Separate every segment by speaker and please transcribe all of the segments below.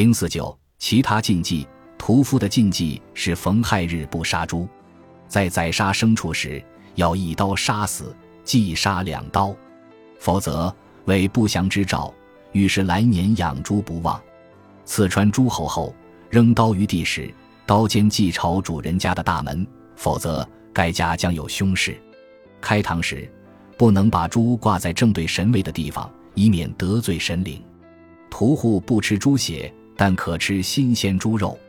Speaker 1: 零四九，其他禁忌。屠夫的禁忌是逢亥日不杀猪，在宰杀牲畜时要一刀杀死，忌杀两刀，否则为不祥之兆，预示来年养猪不旺。刺穿诸侯后，扔刀于地时，刀尖即朝主人家的大门，否则该家将有凶事。开膛时，不能把猪挂在正对神位的地方，以免得罪神灵。屠户不吃猪血，但可吃新鲜猪肉。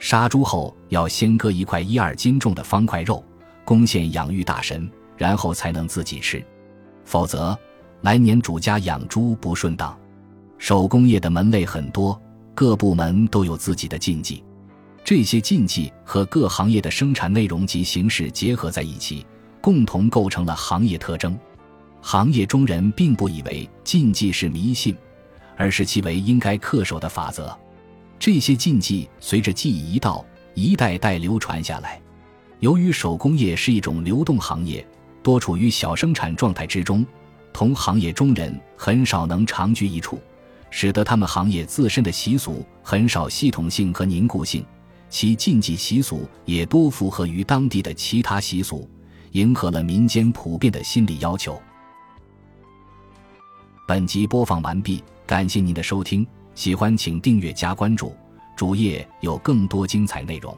Speaker 1: 杀猪后要先割一块一二斤重的方块肉，贡献养育大神，然后才能自己吃，否则来年主家养猪不顺当。手工业的门类很多，各部门都有自己的禁忌，这些禁忌和各行业的生产内容及形式结合在一起，共同构成了行业特征。行业中人并不以为禁忌是迷信，而是其为应该恪守的法则。这些禁忌随着记忆一道，一代代流传下来。由于手工业是一种流动行业，多处于小生产状态之中，同行业中人很少能长居一处，使得他们行业自身的习俗很少系统性和凝固性，其禁忌习俗也多符合于当地的其他习俗，迎合了民间普遍的心理要求。本集播放完毕，感谢您的收听。喜欢请订阅加关注，主页有更多精彩内容。